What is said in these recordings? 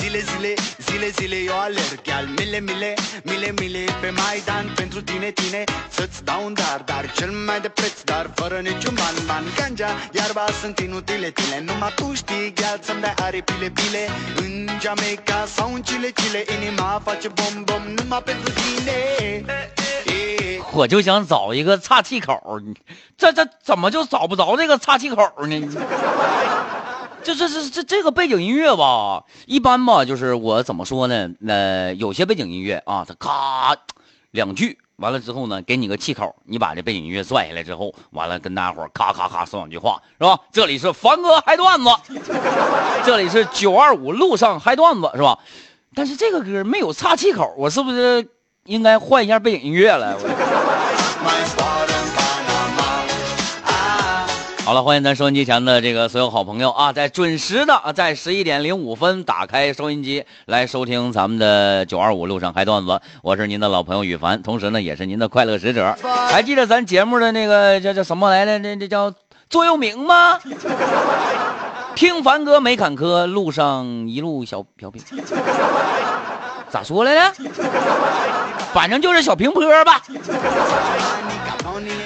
Zile, zile, zile, zile eu alerg Iar mile, mile, mile, mile Pe Maidan. Pentru tine, tine Să-ți dau un dar, dar cel mai de preț Dar fără niciun ban, ban. Ganja, iarba sunt inutile tine Numai tu știi, gheal să-mi dai aripile bile În Jamaica sau în Chile, Chile Inima face bom, bom Numai pentru tine 我就想找一个岔气口，这这怎么就找不着这个岔气口呢？这这这这这个背景音乐吧，一般吧，就是我怎么说呢？呃，有些背景音乐啊，它咔两句完了之后呢，给你个气口，你把这背景音乐拽下来之后，完了跟大家伙咔咔咔说两句话，是吧？这里是凡哥嗨段子，这里是九二五路上嗨段子，是吧？但是这个歌没有岔气口，我是不是应该换一下背景音乐了？好了，欢迎咱收音机前的这个所有好朋友啊，在准时的啊，在十一点零五分打开收音机来收听咱们的九二五路上嗨段子。我是您的老朋友羽凡，同时呢也是您的快乐使者。还记得咱节目的那个叫叫什么来着？那这叫座右铭吗？听凡哥没坎坷，路上一路小小平。咋说来着？反正就是小平坡吧。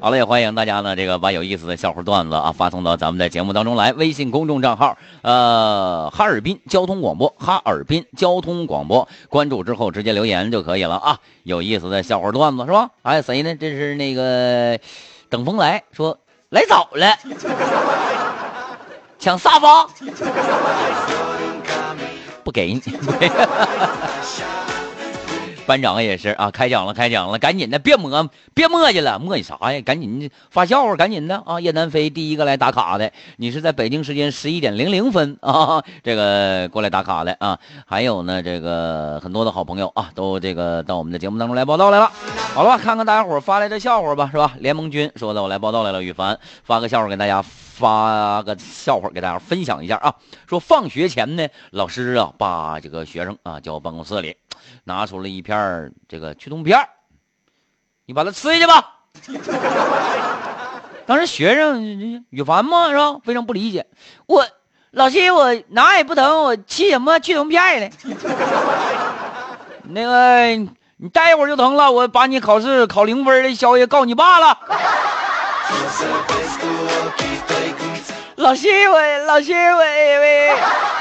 好了，也欢迎大家呢，这个把有意思的笑话段子啊发送到咱们的节目当中来。微信公众账号，呃，哈尔滨交通广播，哈尔滨交通广播，关注之后直接留言就可以了啊。有意思的笑话段子是吧？还有谁呢？这是那个等风来说来早了，抢沙发，不给你。班长也是啊，开讲了，开讲了，赶紧的，别磨，别磨叽了，磨叽啥呀？赶紧发笑话，赶紧的啊！叶南飞第一个来打卡的，你是在北京时间十一点零零分啊，这个过来打卡的啊。还有呢，这个很多的好朋友啊，都这个到我们的节目当中来报道来了。好了吧，看看大家伙发来的笑话吧，是吧？联盟军说的，我来报道来了。羽凡发个笑话给大家，发个笑话给大家分享一下啊。说放学前呢，老师啊把这个学生啊叫办公室里。拿出了一片这个驱动片你把它吃下去吧。当时学生羽凡嘛是吧？非常不理解，我老师我哪也不疼，我吃什么驱动片呢？那个你待一会儿就疼了，我把你考试考零分的消息告你爸了。老师我老师我我。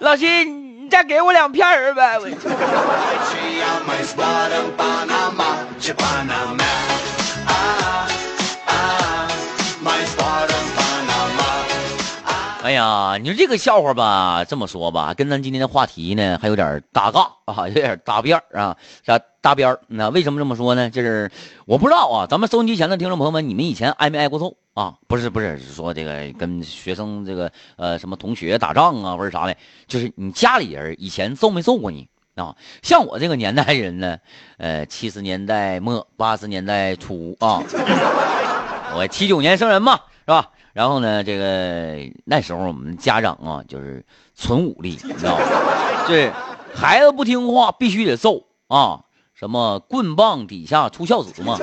老七，你再给我两片儿呗。哎呀，你说这个笑话吧，这么说吧，跟咱今天的话题呢还有点搭嘎啊，有点搭边儿啊，啥搭边儿？那为什么这么说呢？就是我不知道啊，咱们收音机前的听众朋友们，你们以前挨没挨过揍啊？不是不是，是说这个跟学生这个呃什么同学打仗啊或者啥的，就是你家里人以前揍没揍过你啊？像我这个年代人呢，呃，七十年代末八十年代初啊，我七九年生人嘛，是吧？然后呢，这个那时候我们家长啊，就是纯武力，你知道吗？就是孩子不听话，必须得揍啊！什么棍棒底下出孝子嘛，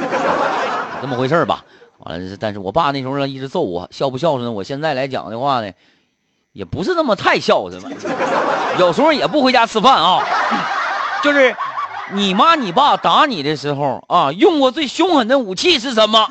这么回事吧？完了，但是我爸那时候呢一直揍我，孝不孝顺？我现在来讲的话呢，也不是那么太孝顺了，有时候也不回家吃饭啊。就是你妈你爸打你的时候啊，用过最凶狠的武器是什么？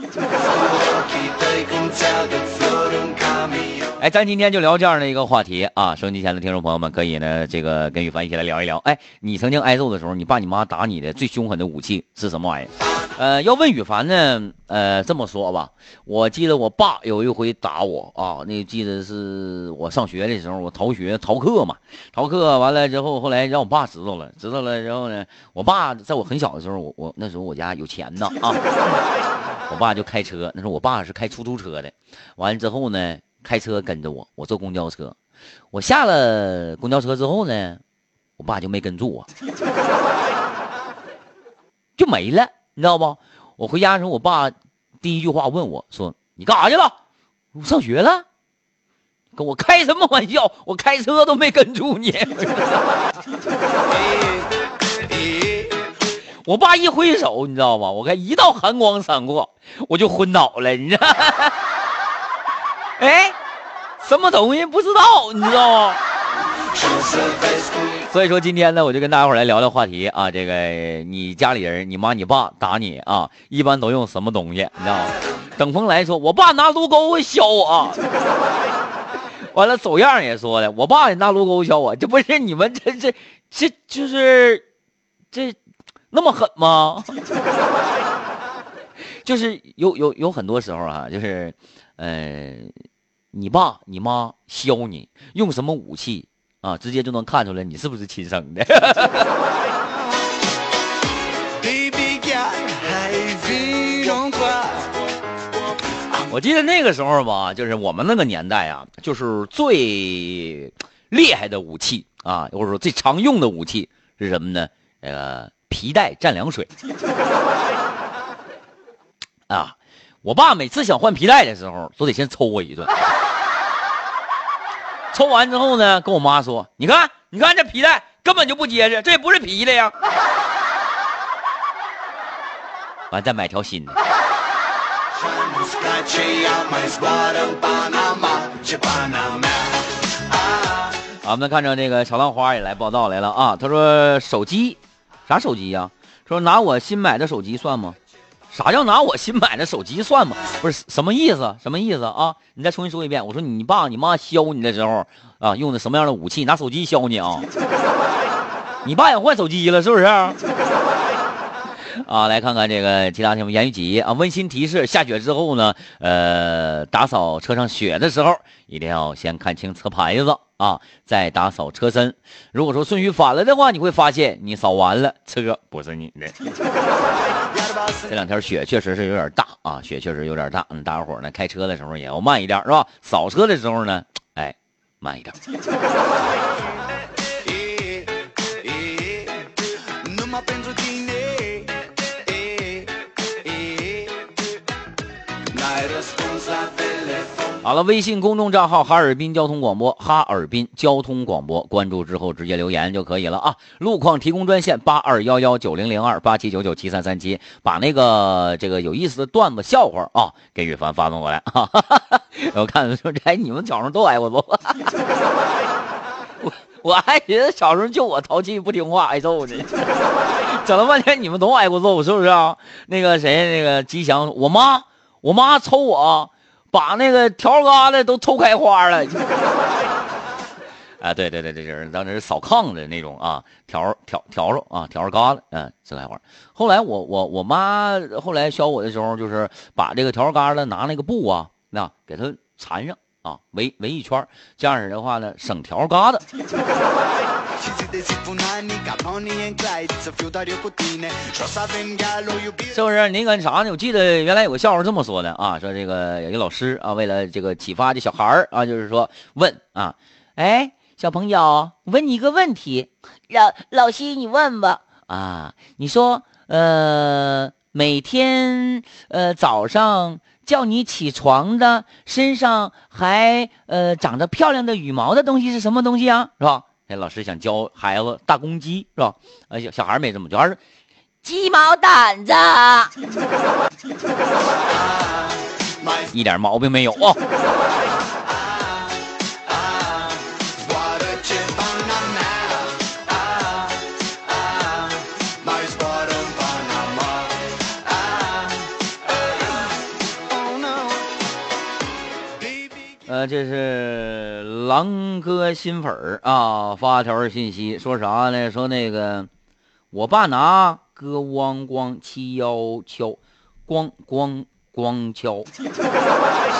哎，咱今天就聊这样的一个话题啊！收音机前的听众朋友们，可以呢，这个跟羽凡一起来聊一聊。哎，你曾经挨揍的时候，你爸你妈打你的最凶狠的武器是什么玩意儿？呃，要问羽凡呢，呃，这么说吧，我记得我爸有一回打我啊，那记得是我上学的时候，我逃学逃课嘛，逃课完了之后，后来让我爸知道了，知道了之后呢，我爸在我很小的时候，我我那时候我家有钱呢啊，我爸就开车，那时候我爸是开出租车的，完了之后呢。开车跟着我，我坐公交车，我下了公交车之后呢，我爸就没跟住我，就没了，你知道不？我回家的时候，我爸第一句话问我说：“你干啥去了？我上学了。”跟我开什么玩笑？我开车都没跟住你。我爸一挥手，你知道吗？我看一道寒光闪过，我就昏倒了，你知道？哎，什么东西不知道，你知道吗？所以说今天呢，我就跟大家伙来聊聊话题啊。这个你家里人，你妈你爸打你啊，一般都用什么东西？你知道吗？等风来说，我爸拿炉钩削我。完了，走样也说的，我爸也拿炉钩削我。这不是你们这这这就是这那么狠吗？就是有有有很多时候啊，就是呃，你爸你妈削你，用什么武器？啊，直接就能看出来你是不是亲生的。我记得那个时候吧，就是我们那个年代啊，就是最厉害的武器啊，或者说最常用的武器是什么呢？呃，皮带蘸凉水。啊，我爸每次想换皮带的时候，都得先抽我一顿。抽完之后呢，跟我妈说：“你看，你看这皮带根本就不结实，这也不是皮的呀。”完再买条新的。我们看着这个小浪花也来报道来了啊，他说：“手机，啥手机呀？说拿我新买的手机算吗？”啥叫拿我新买的手机算吗？不是什么意思？什么意思啊？你再重新说一遍。我说你爸你妈削你的时候啊，用的什么样的武器？拿手机削你啊？你爸也换手机了是不是？啊，来看看这个其他题目。言语几啊？温馨提示：下雪之后呢，呃，打扫车上雪的时候，一定要先看清车牌子啊，再打扫车身。如果说顺序反了的话，你会发现你扫完了，车不是你的。这两天雪确实是有点大啊，雪确实有点大。嗯，大家伙呢开车的时候也要慢一点，是吧？扫车的时候呢，哎，慢一点。好了，微信公众账号哈尔滨交通广播，哈尔滨交通广播，关注之后直接留言就可以了啊。路况提供专线八二幺幺九零零二八七九九七三三七，把那个这个有意思的段子笑话啊给雨凡发送过来啊。我看说，哎，你们小时候都挨过揍，我我还寻思小时候就我淘气不听话挨揍呢，整了半天你们都挨过揍是不是啊？那个谁，那个吉祥，我妈，我妈抽我。把那个条疙瘩都抽开花了，啊，对对对，这就是当时扫炕的那种啊，条条条着啊，条疙瘩，嗯，自开花。后来我我我妈后来削我的时候，就是把这个条疙瘩拿那个布啊，那给它缠上啊，围围一圈，这样式的话呢，省条疙瘩。是不是？那个啥呢？我记得原来有个笑话这么说的啊，说这个有一个老师啊，为了这个启发这小孩儿啊，就是说问啊，哎，小朋友，问你一个问题，老老师你问吧啊，你说呃，每天呃早上叫你起床的身上还呃长着漂亮的羽毛的东西是什么东西啊？是吧？那老师想教孩子大公鸡是吧？哎，小小孩没这么教，而是鸡毛掸子，一点毛病没有啊。呃，这是狼哥新粉儿啊，发条信息说啥呢？说那个我爸拿哥汪光七幺敲，咣咣。光敲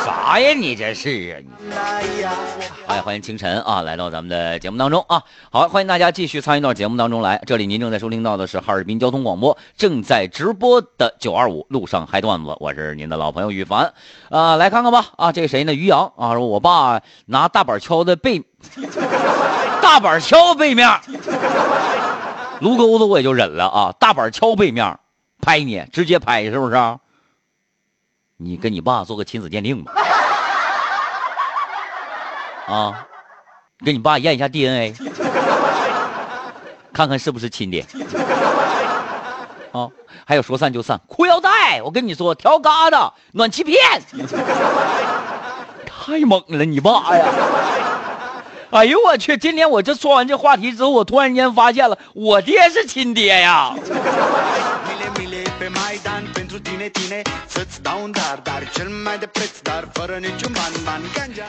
啥呀？你这是啊？哎，欢迎清晨啊，来到咱们的节目当中啊。好，欢迎大家继续参与到节目当中来。这里您正在收听到的是哈尔滨交通广播正在直播的九二五路上嗨段子，我是您的老朋友宇凡啊。来看看吧啊，这个谁呢？于洋啊，说我爸拿大板敲的背，大板敲背面，卢沟子我也就忍了啊。大板敲背面，拍你，直接拍是不是？你跟你爸做个亲子鉴定吧，啊，跟你爸验一下 DNA，看看是不是亲爹。啊，还有说散就散，裤腰带，我跟你说，条疙瘩，暖气片，太猛了，你爸呀！哎呦我去！今天我这说完这话题之后，我突然间发现了，我爹是亲爹呀！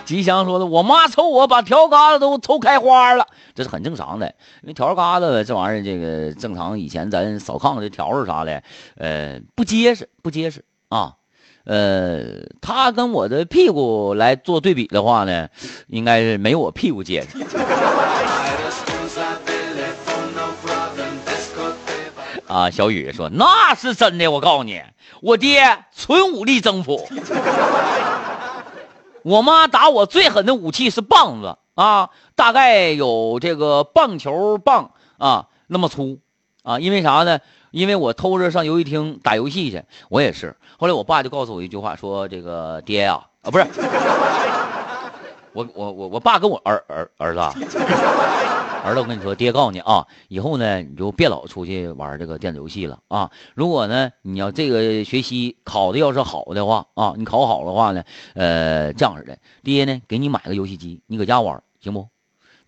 吉祥说的，我妈抽我把条疙瘩都抽开花了，这是很正常的，因为条疙瘩这玩意儿，这个正常以前咱扫炕的条儿啥的，呃，不结实，不结实啊。呃，他跟我的屁股来做对比的话呢，应该是没有我屁股结实。啊，小雨说那是真的，我告诉你，我爹纯武力征服。我妈打我最狠的武器是棒子啊，大概有这个棒球棒啊那么粗啊，因为啥呢？因为我偷着上游戏厅打游戏去，我也是。后来我爸就告诉我一句话，说这个爹呀、啊，不是，我我我我爸跟我儿儿儿子。儿子，我跟你说，爹告诉你啊，以后呢，你就别老出去玩这个电子游戏了啊。如果呢，你要这个学习考的要是好的话啊，你考好的话呢，呃，这样式的，爹呢给你买个游戏机，你搁家玩，行不？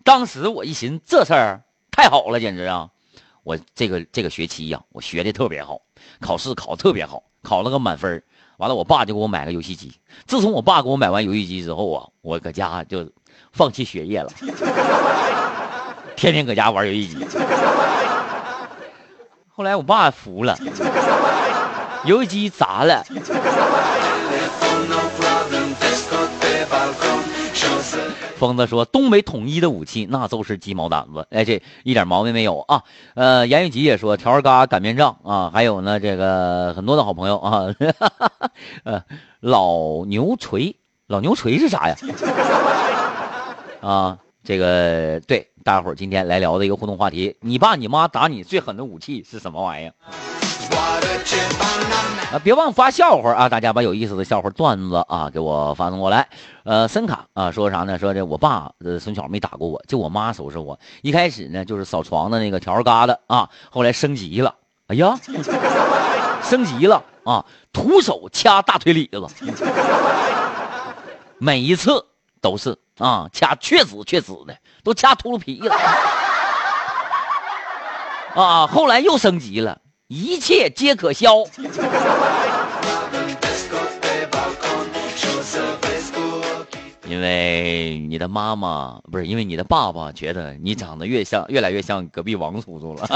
当时我一寻，这事儿太好了，简直啊！我这个这个学期呀、我学的特别好，考试考的特别好，考了个满分完了，我爸就给我买个游戏机。自从我爸给我买完游戏机之后啊，我搁家就放弃学业了。天天搁家玩游戏机。后来我爸服了，游戏机砸了，疯子说：“东北统一的武器那都是鸡毛掸子。”哎，这一点毛病没有啊。呃，严玉吉也说：“条儿嘎擀面杖啊，还有呢，这个很多的好朋友啊，呃，老牛锤，老牛锤是啥呀？啊，这个对，大伙儿今天来聊的一个互动话题，你爸你妈打你最狠的武器是什么玩意儿？”啊，别忘发笑话啊！大家把有意思的笑话段子啊给我发送过来。呃，森卡啊说啥呢？说这我爸呃从小没打过我，就我妈收拾我。一开始呢就是扫床的那个条儿疙瘩啊，后来升级了，哎呀，升级了啊，徒手掐大腿里子，每一次都是啊掐确死确死的，都掐秃噜皮了。啊，后来又升级了，一切皆可消。因为你的妈妈不是因为你的爸爸觉得你长得越像越来越像隔壁王叔叔了。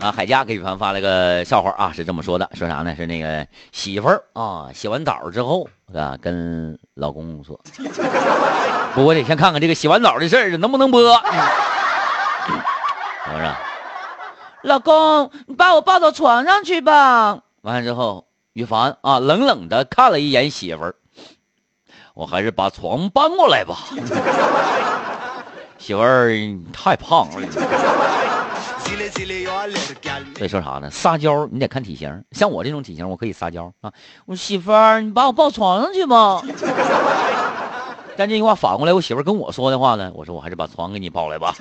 啊，海佳给雨凡发了个笑话啊，是这么说的，说啥呢？是那个媳妇儿啊，洗完澡之后啊，跟老公说，不，我得先看看这个洗完澡的事儿能不能播。我说，老公，你把我抱到床上去吧。完了之后，雨凡啊，冷冷的看了一眼媳妇儿，我还是把床搬过来吧。媳妇儿太胖了。所以说啥呢？撒娇你得看体型，像我这种体型，我可以撒娇啊。我说媳妇儿，你把我抱床上去吧。但这句话反过来，我媳妇儿跟我说的话呢，我说我还是把床给你抱来吧。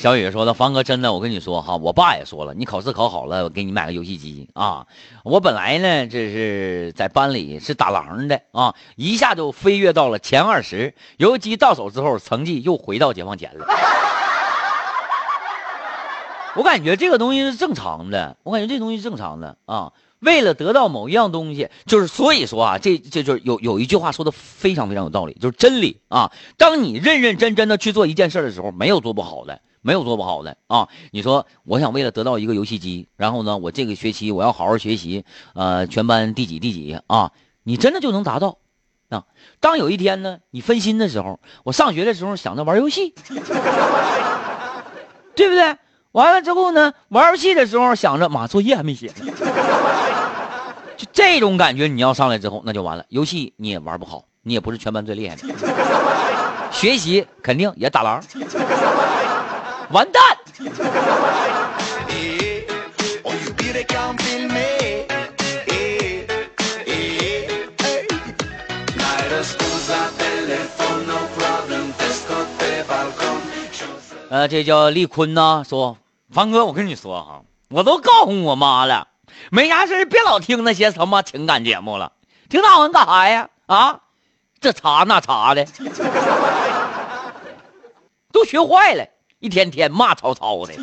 小雨说的，凡哥真的，我跟你说哈，我爸也说了，你考试考好了，我给你买个游戏机啊。我本来呢，这是在班里是打狼的啊，一下就飞跃到了前二十。游戏机到手之后，成绩又回到解放前了。我感觉这个东西是正常的，我感觉这东西是正常的啊。为了得到某一样东西，就是所以说啊，这这就是有有一句话说的非常非常有道理，就是真理啊。当你认认真真的去做一件事的时候，没有做不好的，没有做不好的啊。你说我想为了得到一个游戏机，然后呢，我这个学期我要好好学习，呃，全班第几第几啊，你真的就能达到啊。当有一天呢，你分心的时候，我上学的时候想着玩游戏，对不对？完了之后呢，玩游戏的时候想着妈作业还没写呢，就这种感觉，你要上来之后那就完了。游戏你也玩不好，你也不是全班最厉害的，学习肯定也打狼，完蛋。呃，这叫立坤呢，说，凡哥，我跟你说哈，我都告诉我妈了，没啥事别老听那些什么情感节目了，听那玩意干啥呀？啊，这查那查的，都学坏了。一天天骂曹操的。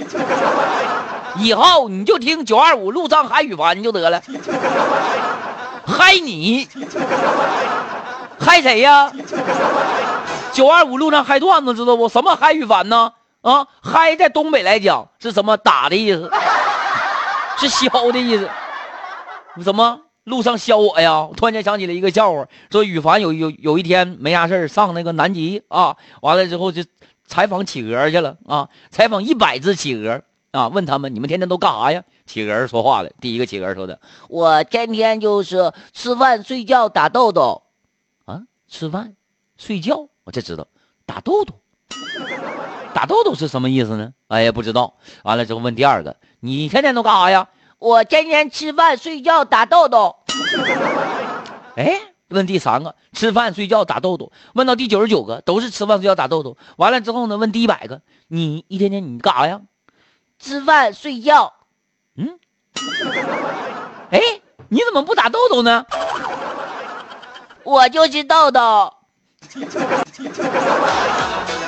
以后你就听九二五路上嗨羽凡就得了，嗨你，嗨谁呀？九二五路上嗨段子知道不？什么嗨羽凡呢？啊，嗨在东北来讲是什么打的意思？是削的意思。什么路上削我呀？突然间想起了一个笑话，说羽凡有有有一天没啥事上那个南极啊，完了之后就采访企鹅去了啊，采访一百只企鹅啊，问他们你们天天都干啥呀？企鹅说话了，第一个企鹅说的，我天天就是吃饭、睡觉、打豆豆。啊，吃饭、睡觉，我这知道，打豆豆，打豆豆是什么意思呢？哎呀，不知道。完了之后问第二个，你天天都干啥呀？我天天吃饭、睡觉、打豆豆。哎，问第三个，吃饭、睡觉、打豆豆。问到第九十九个，都是吃饭、睡觉、打豆豆。完了之后呢，问第一百个，你一天天你干啥呀？吃饭、睡觉。嗯，哎，你怎么不打豆豆呢？我就是豆豆。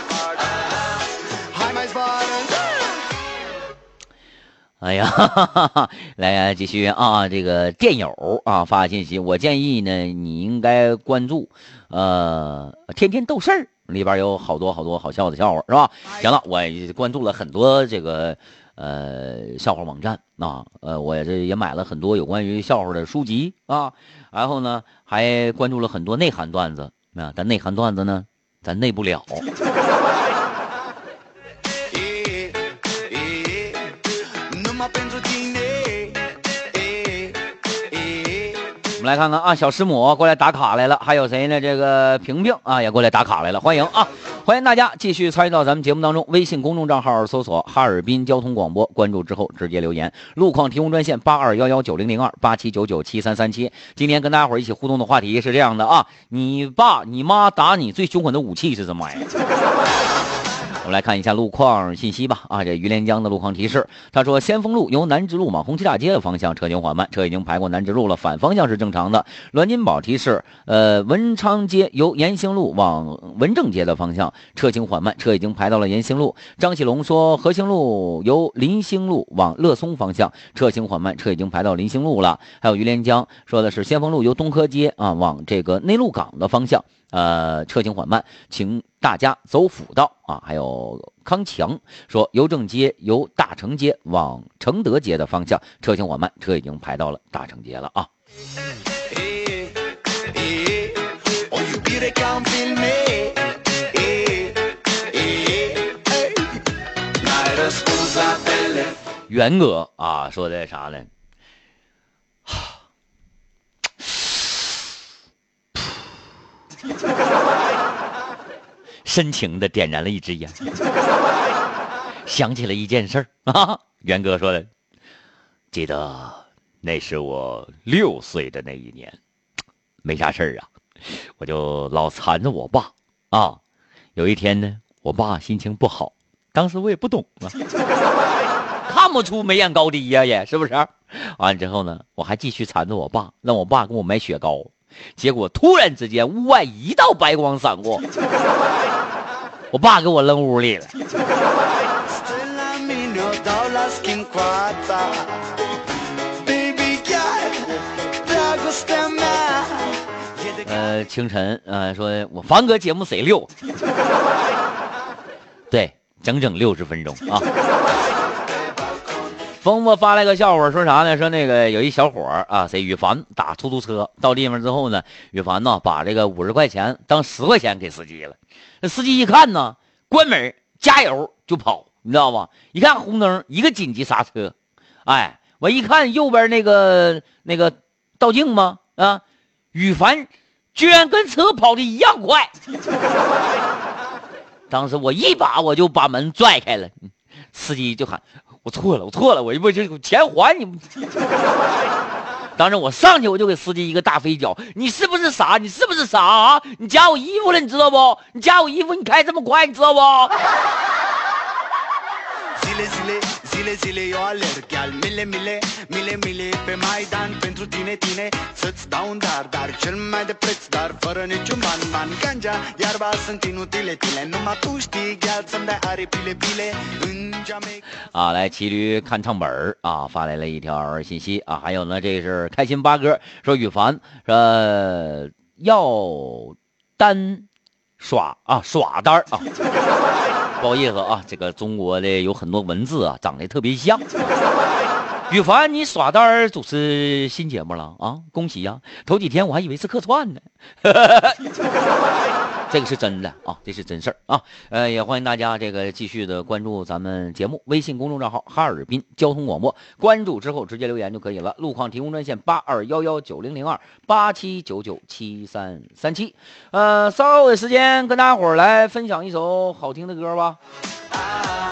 哎呀，哈哈哈哈来呀，继续啊！这个电友啊发信息，我建议呢，你应该关注，呃，天天逗事儿里边有好多好多好笑的笑话，是吧？行了，我关注了很多这个呃笑话网站啊，呃，我这也买了很多有关于笑话的书籍啊，然后呢，还关注了很多内涵段子啊，但内涵段子呢，咱内不了。我们来看看啊，小师母过来打卡来了，还有谁呢？这个萍萍啊也过来打卡来了，欢迎啊！欢迎大家继续参与到咱们节目当中。微信公众账号搜索“哈尔滨交通广播”，关注之后直接留言。路况提供专线八二幺幺九零零二八七九九七三三七。今天跟大家伙一起互动的话题是这样的啊：你爸你妈打你最凶狠的武器是什么玩意儿？我们来看一下路况信息吧。啊，这于连江的路况提示，他说先锋路由南直路往红旗大街的方向车行缓慢，车已经排过南直路了，反方向是正常的。栾金宝提示，呃，文昌街由延兴路往文正街的方向车行缓慢，车已经排到了延兴路。张启龙说，和兴路由临兴路往乐松方向车行缓慢，车已经排到临兴路了。还有于连江说的是先锋路由东科街啊往这个内陆港的方向。呃，车行缓慢，请大家走辅道啊。还有康强说，邮政街由大成街往承德街的方向车行缓慢，车已经排到了大成街了啊。元哥啊，说的啥呢？深情的点燃了一支烟，想起了一件事儿啊。元哥说的，记得那是我六岁的那一年，没啥事儿啊，我就老缠着我爸啊。有一天呢，我爸心情不好，当时我也不懂啊。看不出眉眼高低呀、也是不是？完了之后呢，我还继续缠着我爸，让我爸给我买雪糕。结果突然之间屋外一道白光闪过。我爸给我扔屋里了。呃清晨呃说我房哥节目贼六。对整整六十分钟啊。峰峰发来个笑话，说啥呢？说那个有一小伙儿啊，谁羽凡打出租车到地方之后呢，羽凡呢把这个五十块钱当十块钱给司机了。那司机一看呢，关门加油就跑，你知道吧？一看红灯，一个紧急刹车，哎，我一看右边那个那个倒镜吗？啊，羽凡居然跟车跑的一样快。当时我一把我就把门拽开了，司机就喊：“我错了，我错了，我一会就钱还你。”当时我上去我就给司机一个大飞脚，你是不是傻？你是不是傻啊？你夹我衣服了，你知道不？你夹我衣服，你开这么快，你知道不？啊，来骑驴看唱本儿啊，发来了一条信息啊，还有呢，这是开心八哥说羽凡说要单耍啊耍单啊，不好意思啊，这个中国的有很多文字啊长得特别像。羽凡，你耍单儿主持新节目了啊？恭喜呀、头几天我还以为是客串呢。这个是真的啊，这是真事儿啊。呃，也欢迎大家这个继续的关注咱们节目微信公众账号哈尔滨交通广播，关注之后直接留言就可以了。路况提供专线八二幺幺九零零二八七九九七三三七。呃，稍后的时间跟大家伙儿来分享一首好听的歌吧。啊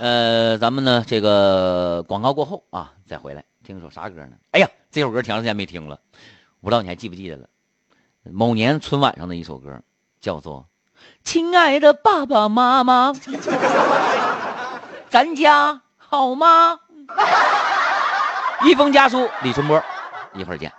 呃，咱们呢这个广告过后啊，再回来听首啥歌呢？哎呀，这首歌挺长时间没听了，不知道你还记不记得了。某年春晚上的一首歌，叫做《亲爱的爸爸妈妈》，咱家好吗？一封家书，李春波，一会儿见。